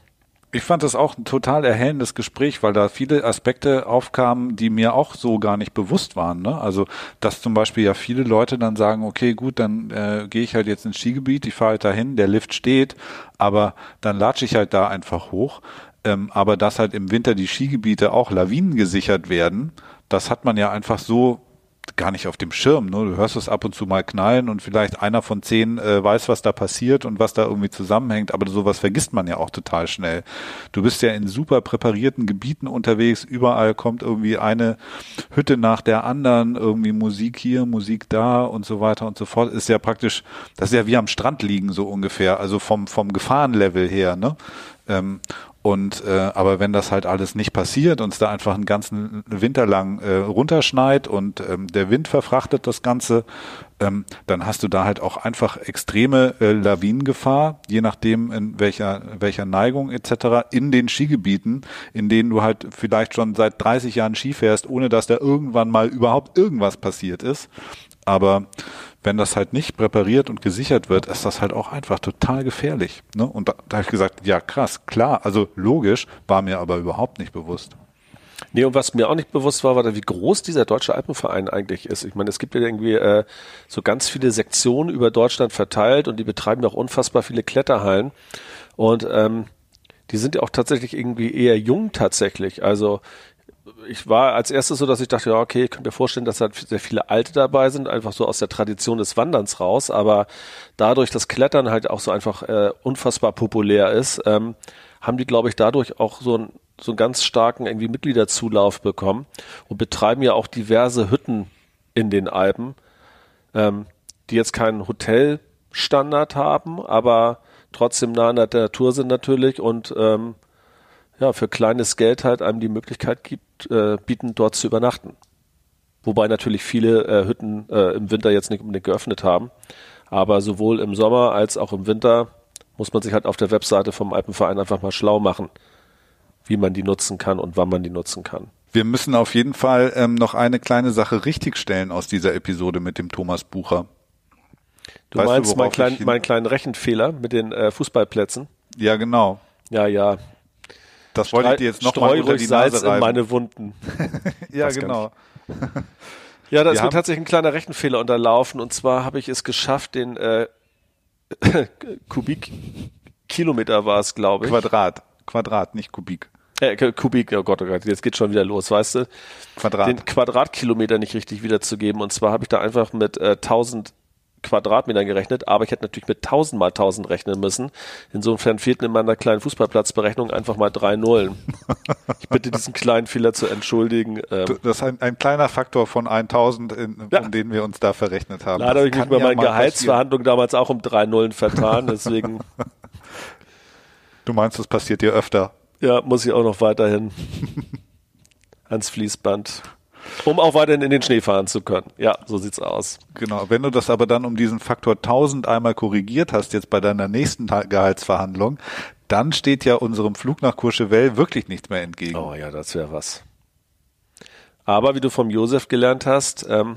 Ich fand das auch ein total erhellendes Gespräch, weil da viele Aspekte aufkamen, die mir auch so gar nicht bewusst waren. Ne? Also, dass zum Beispiel ja viele Leute dann sagen, okay, gut, dann äh, gehe ich halt jetzt ins Skigebiet, ich fahre halt dahin, der Lift steht, aber dann latsche ich halt da einfach hoch. Ähm, aber dass halt im Winter die Skigebiete auch Lawinen gesichert werden, das hat man ja einfach so gar nicht auf dem Schirm. Ne? Du hörst es ab und zu mal knallen und vielleicht einer von zehn äh, weiß, was da passiert und was da irgendwie zusammenhängt, aber sowas vergisst man ja auch total schnell. Du bist ja in super präparierten Gebieten unterwegs, überall kommt irgendwie eine Hütte nach der anderen, irgendwie Musik hier, Musik da und so weiter und so fort. Ist ja praktisch, das ist ja wie am Strand liegen so ungefähr, also vom, vom Gefahrenlevel her. Ne? Ähm, Und äh, aber wenn das halt alles nicht passiert und es da einfach einen ganzen Winter lang äh, runterschneit und ähm, der Wind verfrachtet das Ganze, ähm, dann hast du da halt auch einfach extreme äh, Lawinengefahr, je nachdem in welcher welcher Neigung etc. in den Skigebieten, in denen du halt vielleicht schon seit 30 Jahren Ski fährst, ohne dass da irgendwann mal überhaupt irgendwas passiert ist. Aber wenn das halt nicht präpariert und gesichert wird, ist das halt auch einfach total gefährlich. Ne? Und da, da habe ich gesagt, ja krass, klar, also logisch, war mir aber überhaupt nicht bewusst. Nee, und was mir auch nicht bewusst war, war, wie groß dieser deutsche Alpenverein eigentlich ist. Ich meine, es gibt ja irgendwie äh, so ganz viele Sektionen über Deutschland verteilt und die betreiben auch unfassbar viele Kletterhallen. Und ähm, die sind ja auch tatsächlich irgendwie eher jung tatsächlich. Also ich war als erstes so, dass ich dachte, ja, okay, ich könnte mir vorstellen, dass halt sehr viele Alte dabei sind, einfach so aus der Tradition des Wanderns raus, aber dadurch, dass Klettern halt auch so einfach äh, unfassbar populär ist, ähm, haben die, glaube ich, dadurch auch so, ein, so einen ganz starken irgendwie Mitgliederzulauf bekommen und betreiben ja auch diverse Hütten in den Alpen, ähm, die jetzt keinen Hotelstandard haben, aber trotzdem nah an der Natur sind natürlich und ähm, ja, für kleines Geld halt einem die Möglichkeit gibt, äh, bieten, dort zu übernachten. Wobei natürlich viele äh, Hütten äh, im Winter jetzt nicht unbedingt geöffnet haben. Aber sowohl im Sommer als auch im Winter muss man sich halt auf der Webseite vom Alpenverein einfach mal schlau machen, wie man die nutzen kann und wann man die nutzen kann. Wir müssen auf jeden Fall ähm, noch eine kleine Sache richtigstellen aus dieser Episode mit dem Thomas Bucher. Du weißt meinst du, meinen kleinen, mein kleinen Rechenfehler mit den äh, Fußballplätzen? Ja, genau. Ja, ja. Das wollte ich dir jetzt nochmal unter die Salz Nase in meine Wunden. ja, genau. Ja, da ist mir tatsächlich ein kleiner Rechenfehler unterlaufen und zwar habe ich es geschafft, den äh, Kubikkilometer war es, glaube ich. Quadrat. Quadrat, nicht Kubik. Äh, Kubik, oh Gott, oh Gott, jetzt geht schon wieder los, weißt du? Quadrat. Den Quadratkilometer nicht richtig wiederzugeben. Und zwar habe ich da einfach mit äh, 1000 Quadratmetern gerechnet, aber ich hätte natürlich mit 1000 mal 1000 rechnen müssen. Insofern fehlten in meiner kleinen Fußballplatzberechnung einfach mal drei Nullen. Ich bitte diesen kleinen Fehler zu entschuldigen. Ähm, das ist ein, ein kleiner Faktor von 1000, in, ja. um den wir uns da verrechnet haben. Leider habe ich mich bei ja meinen Gehaltsverhandlungen damals auch um drei Nullen vertan, deswegen. Du meinst, das passiert dir öfter? Ja, muss ich auch noch weiterhin ans Fließband um auch weiterhin in den Schnee fahren zu können. Ja, so sieht's aus. Genau. Wenn du das aber dann um diesen Faktor 1000 einmal korrigiert hast, jetzt bei deiner nächsten Gehaltsverhandlung, dann steht ja unserem Flug nach Courchevel wirklich nichts mehr entgegen. Oh ja, das wäre was. Aber wie du vom Josef gelernt hast, ähm,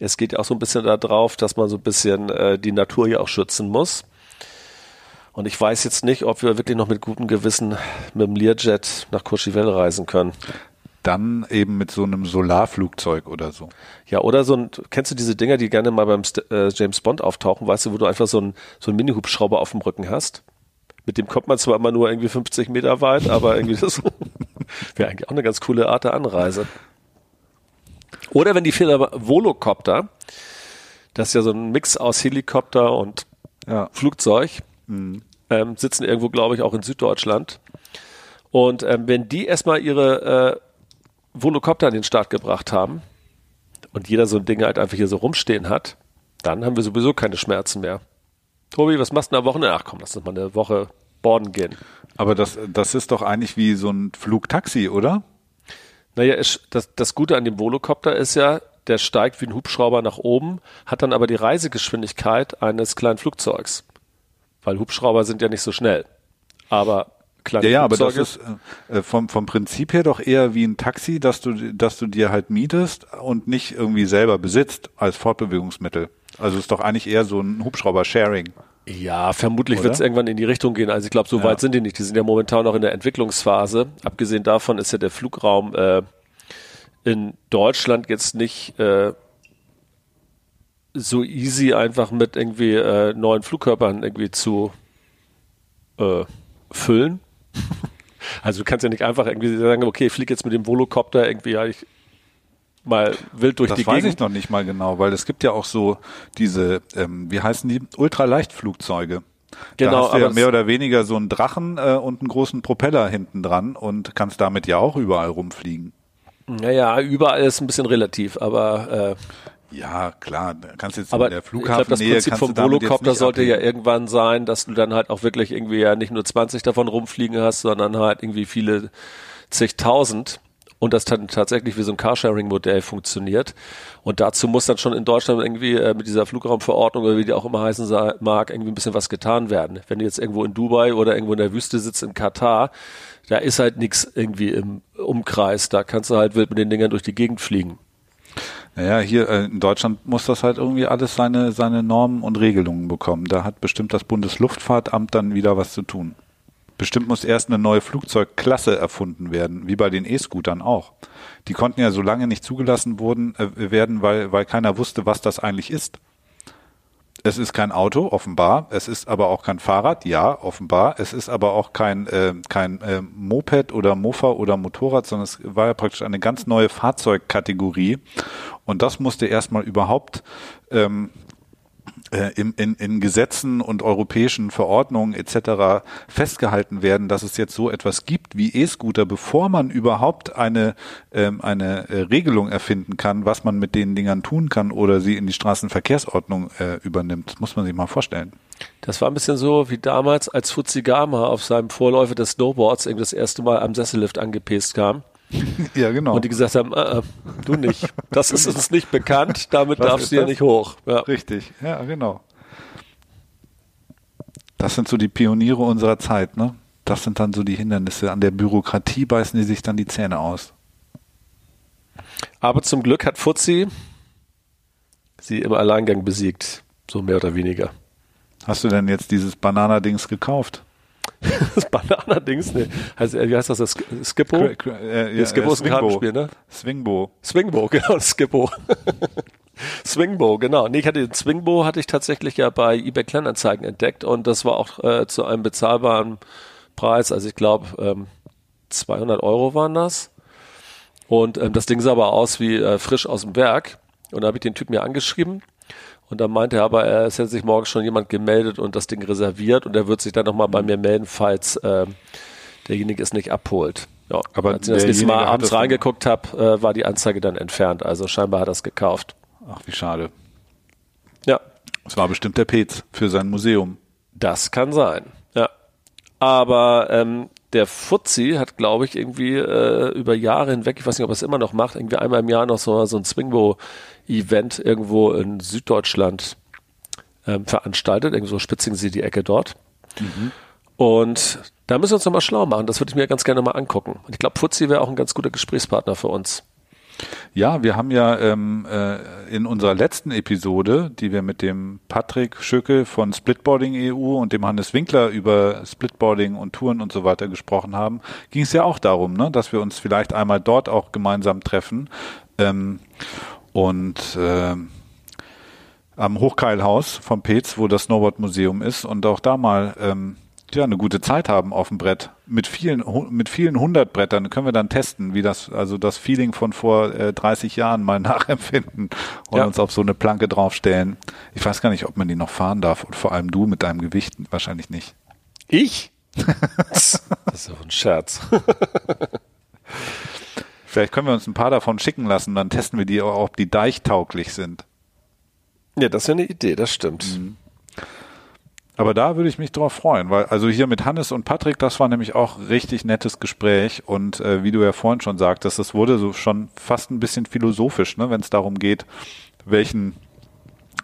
es geht ja auch so ein bisschen darauf, dass man so ein bisschen äh, die Natur hier auch schützen muss. Und ich weiß jetzt nicht, ob wir wirklich noch mit gutem Gewissen mit dem Learjet nach Courchevel reisen können dann eben mit so einem Solarflugzeug oder so. Ja, oder so ein, kennst du diese Dinger, die gerne mal beim äh, James Bond auftauchen, weißt du, wo du einfach so ein so ein Mini-Hubschrauber auf dem Rücken hast? Mit dem kommt man zwar immer nur irgendwie 50 Meter weit, aber irgendwie das wäre eigentlich auch eine ganz coole Art der Anreise. Oder wenn die Firma Volocopter, das ist ja so ein Mix aus Helikopter und ja. Flugzeug, mhm. ähm, sitzen irgendwo, glaube ich, auch in Süddeutschland. Und ähm, wenn die erstmal ihre äh, Volocopter an den Start gebracht haben und jeder so ein Ding halt einfach hier so rumstehen hat, dann haben wir sowieso keine Schmerzen mehr. Tobi, was machst du am Wochenende? Ach komm, lass uns mal eine Woche borden gehen. Aber das, das ist doch eigentlich wie so ein Flugtaxi, oder? Naja, das, das Gute an dem Volocopter ist ja, der steigt wie ein Hubschrauber nach oben, hat dann aber die Reisegeschwindigkeit eines kleinen Flugzeugs. Weil Hubschrauber sind ja nicht so schnell. Aber kleine Ja, ja, aber das ist äh, äh, vom, vom Prinzip her doch eher wie ein Taxi, dass du, dass du dir halt mietest und nicht irgendwie selber besitzt als Fortbewegungsmittel. Also ist doch eigentlich eher so ein Hubschrauber-Sharing. Ja, vermutlich wird es irgendwann in die Richtung gehen. Also ich glaube, so ja. weit sind die nicht. Die sind ja momentan noch in der Entwicklungsphase. Abgesehen davon ist ja der Flugraum äh, in Deutschland jetzt nicht äh, so easy einfach mit irgendwie äh, neuen Flugkörpern irgendwie zu äh, füllen. Also du kannst ja nicht einfach irgendwie sagen, okay, ich fliege jetzt mit dem Volocopter irgendwie ja, ich mal wild durch das die Gegend. Das weiß ich noch nicht mal genau, weil es gibt ja auch so diese, ähm, wie heißen die, Ultraleichtflugzeuge. Genau, da hast du ja mehr oder weniger so einen Drachen äh, und einen großen Propeller hinten dran und kannst damit ja auch überall rumfliegen. Naja, überall ist ein bisschen relativ, aber äh, Ja, klar, da kannst jetzt Aber der ich glaube, Flughafen das Prinzip vom Volocopter sollte ja irgendwann sein, dass du dann halt auch wirklich irgendwie ja nicht nur 20 davon rumfliegen hast, sondern halt irgendwie viele zigtausend und das dann tatsächlich wie so ein Carsharing-Modell funktioniert. Und dazu muss dann schon in Deutschland irgendwie äh, mit dieser Flugraumverordnung oder wie die auch immer heißen mag, irgendwie ein bisschen was getan werden. Wenn du jetzt irgendwo in Dubai oder irgendwo in der Wüste sitzt in Katar, da ist halt nichts irgendwie im Umkreis. Da kannst du halt wild mit den Dingern durch die Gegend fliegen. Naja, hier äh, in Deutschland muss das halt irgendwie alles seine, seine Normen und Regelungen bekommen. Da hat bestimmt das Bundesluftfahrtamt dann wieder was zu tun. Bestimmt muss erst eine neue Flugzeugklasse erfunden werden, wie bei den E-Scootern auch. Die konnten ja so lange nicht zugelassen wurden, äh, werden, weil, weil keiner wusste, was das eigentlich ist. Es ist kein Auto, offenbar. Es ist aber auch kein Fahrrad, ja, offenbar. Es ist aber auch kein, äh, kein äh, Moped oder Mofa oder Motorrad, sondern es war ja praktisch eine ganz neue Fahrzeugkategorie. Und das musste erstmal überhaupt ähm, äh, in, in, in Gesetzen und europäischen Verordnungen etc. festgehalten werden, dass es jetzt so etwas gibt wie E-Scooter, bevor man überhaupt eine, ähm, eine äh, Regelung erfinden kann, was man mit den Dingern tun kann oder sie in die Straßenverkehrsordnung äh, übernimmt. Das muss man sich mal vorstellen. Das war ein bisschen so wie damals, als Fuzigama auf seinem Vorläufer des Snowboards das erste Mal am Sessellift angepest kam. Ja, genau. Und die gesagt haben, äh, äh, du nicht. Das ist uns nicht bekannt, damit Was darfst du das? nicht hoch. Ja. Richtig, ja, genau. Das sind so die Pioniere unserer Zeit, ne? Das sind dann so die Hindernisse. An der Bürokratie beißen die sich dann die Zähne aus. Aber zum Glück hat Fuzzi sie im Alleingang besiegt. So mehr oder weniger. Hast du denn jetzt dieses Bananadings gekauft? Das Bananadings, ne. Also, wie heißt das? das Skippo? Äh, ja, Skippo äh, ist ein Kartenspiel, ne? Swingbo. Swingbo, genau, Skippo. Swingbo, genau. Nee, ich hatte den Swingbo hatte ich tatsächlich ja bei eBay Kleinanzeigen entdeckt und das war auch äh, zu einem bezahlbaren Preis. Also ich glaube ähm, 200 Euro waren das. Und ähm, das Ding sah aber aus wie äh, frisch aus dem Werk. Und da habe ich den Typ mir angeschrieben. Und dann meinte er aber, es hätte sich morgen schon jemand gemeldet und das Ding reserviert und er wird sich dann nochmal bei mir melden, falls äh, derjenige es nicht abholt. Ja, Aber als ich das nächste Mal abends reingeguckt habe, äh, war die Anzeige dann entfernt. Also scheinbar hat er es gekauft. Ach, wie schade. Ja, Es war bestimmt der Pez für sein Museum. das kann sein. Ja. Aber ähm, der Fuzzi hat, glaube ich, irgendwie äh, über Jahre hinweg, ich weiß nicht, ob er es immer noch macht, irgendwie einmal im Jahr noch so, so ein Swingbo-Event irgendwo in Süddeutschland ähm, veranstaltet. Irgendwo spitzen sie die Ecke dort. Und da müssen wir uns nochmal schlau machen. Das würde ich mir ganz gerne mal angucken. Und ich glaube, Fuzzi wäre auch ein ganz guter Gesprächspartner für uns. Ja, wir haben ja ähm, äh, in unserer letzten Episode, die wir mit dem Patrick Schücke von Splitboarding EU und dem Hannes Winkler über Splitboarding und Touren und so weiter gesprochen haben, ging es ja auch darum, ne, dass wir uns vielleicht einmal dort auch gemeinsam treffen ähm, und ähm, am Hochkeilhaus vom Peetz, wo das Snowboard-Museum ist und auch da mal ähm, ja, eine gute Zeit haben auf dem Brett. Mit vielen, mit vielen hundert Brettern können wir dann testen, wie das, also das Feeling von vor äh, 30 Jahren mal nachempfinden und Ja. uns auf so eine Planke draufstellen. Ich weiß gar nicht, ob man die noch fahren darf und vor allem du mit deinem Gewicht wahrscheinlich nicht. Ich? das ist doch ein Scherz. Vielleicht können wir uns ein paar davon schicken lassen, dann testen wir die, auch, ob die deichtauglich sind. Ja, das wäre eine Idee, das stimmt. Aber da würde ich mich drauf freuen, weil also hier mit Hannes und Patrick, das war nämlich auch richtig nettes Gespräch und äh, wie du ja vorhin schon sagtest, das wurde so schon fast ein bisschen philosophisch, ne, wenn es darum geht, welchen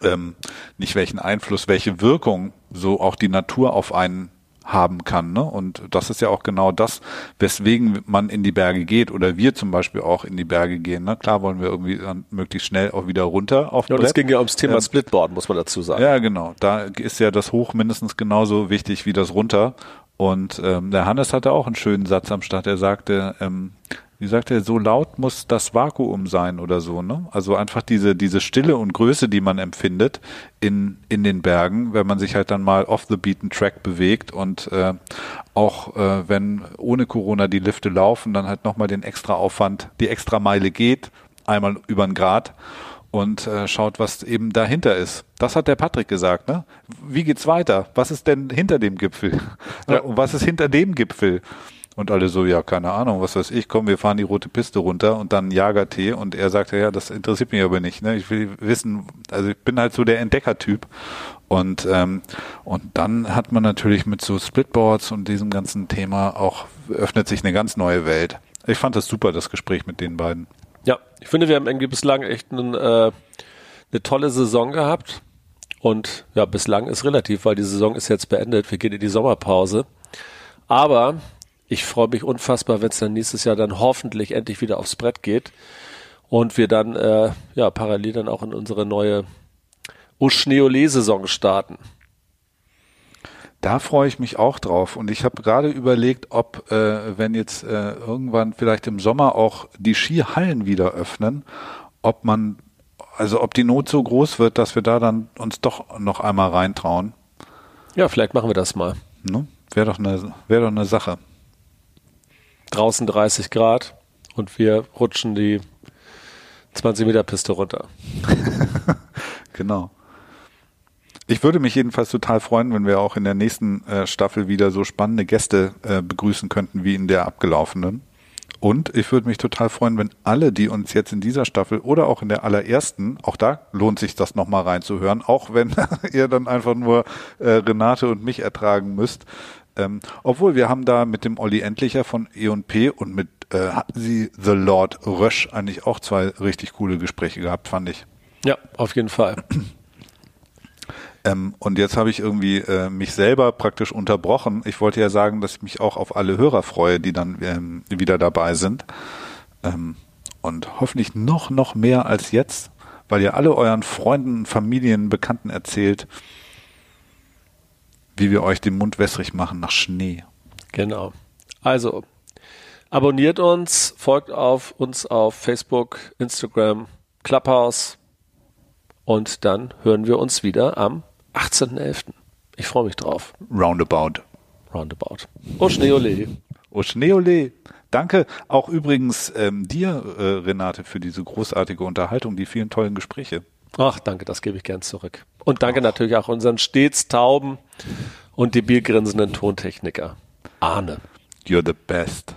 ähm, nicht welchen Einfluss, welche Wirkung so auch die Natur auf einen haben kann. Ne? Und das ist ja auch genau das, weswegen man in die Berge geht oder wir zum Beispiel auch in die Berge gehen. Ne? Klar wollen wir irgendwie dann möglichst schnell auch wieder runter auf Ja, und es ging ja ums Thema Ähm, Splitboard, muss man dazu sagen. ja, genau. Da ist ja das Hoch mindestens genauso wichtig wie das Runter. Und ähm, der Hannes hatte auch einen schönen Satz am Start. Er sagte, ähm, wie sagt er, so laut muss das Vakuum sein oder so, ne? Also einfach diese, diese Stille und Größe, die man empfindet in, in den Bergen, wenn man sich halt dann mal off the beaten track bewegt und äh, auch äh, wenn ohne Corona die Lifte laufen, dann halt nochmal den extra Aufwand, die extra Meile geht, einmal über den Grad und äh, schaut, was eben dahinter ist. Das hat der Patrick gesagt, ne? Wie geht's weiter? Was ist denn hinter dem Gipfel? Ja. Und was ist hinter dem Gipfel? Und alle so, ja, keine Ahnung, was weiß ich, komm, wir fahren die rote Piste runter und dann Jagertee. Und er sagte, ja, das interessiert mich aber nicht. Ne? Ich will wissen, also ich bin halt so der Entdeckertyp. Und, ähm, und dann hat man natürlich mit so Splitboards und diesem ganzen Thema auch, öffnet sich eine ganz neue Welt. Ich fand das super, das Gespräch mit den beiden. Ja, ich finde, wir haben irgendwie bislang echt einen, äh, eine tolle Saison gehabt. Und ja, bislang ist relativ, weil die Saison ist jetzt beendet. Wir gehen in die Sommerpause. Aber ich freue mich unfassbar, wenn es dann nächstes Jahr dann hoffentlich endlich wieder aufs Brett geht und wir dann äh, ja parallel dann auch in unsere neue Uschneole-Saison starten. Da freue ich mich auch drauf. Und ich habe gerade überlegt, ob, äh, wenn jetzt äh, irgendwann vielleicht im Sommer auch die Skihallen wieder öffnen, ob man, also ob die Not so groß wird, dass wir da dann uns doch noch einmal reintrauen. Ja, vielleicht machen wir das mal. Ne? Wäre doch eine, wäre doch eine Sache draußen 30 Grad und wir rutschen die 20 Meter Piste runter. genau. Ich würde mich jedenfalls total freuen, wenn wir auch in der nächsten äh, Staffel wieder so spannende Gäste äh, begrüßen könnten wie in der abgelaufenen. Und ich würde mich total freuen, wenn alle, die uns jetzt in dieser Staffel oder auch in der allerersten, auch da lohnt sich das nochmal reinzuhören, auch wenn ihr dann einfach nur äh, Renate und mich ertragen müsst, ähm, obwohl wir haben da mit dem Olli Endlicher von E&P und mit äh, hatten sie The Lord Rösch eigentlich auch zwei richtig coole Gespräche gehabt, fand ich. Ja, auf jeden Fall. Ähm, und jetzt habe ich irgendwie äh, mich selber praktisch unterbrochen. Ich wollte ja sagen, dass ich mich auch auf alle Hörer freue, die dann ähm, wieder dabei sind. Ähm, und hoffentlich noch, noch mehr als jetzt, weil ihr alle euren Freunden, Familien, Bekannten erzählt, wie wir euch den Mund wässrig machen nach Schnee. Genau. Also, abonniert uns, folgt auf uns auf Facebook, Instagram, Clubhouse und dann hören wir uns wieder am 18.11. Ich freue mich drauf. Roundabout. Roundabout. Oh Schneeole. Oh Schneeole. Danke auch übrigens ähm, dir, äh, Renate, für diese großartige Unterhaltung, die vielen tollen Gespräche. Ach, danke, das gebe ich gern zurück. Und danke Ach. natürlich auch unseren stets tauben und debilgrinsenden Tontechniker. Arne. You're the best.